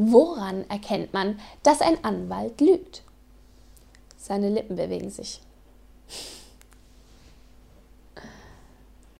Woran erkennt man, dass ein Anwalt lügt? Seine Lippen bewegen sich.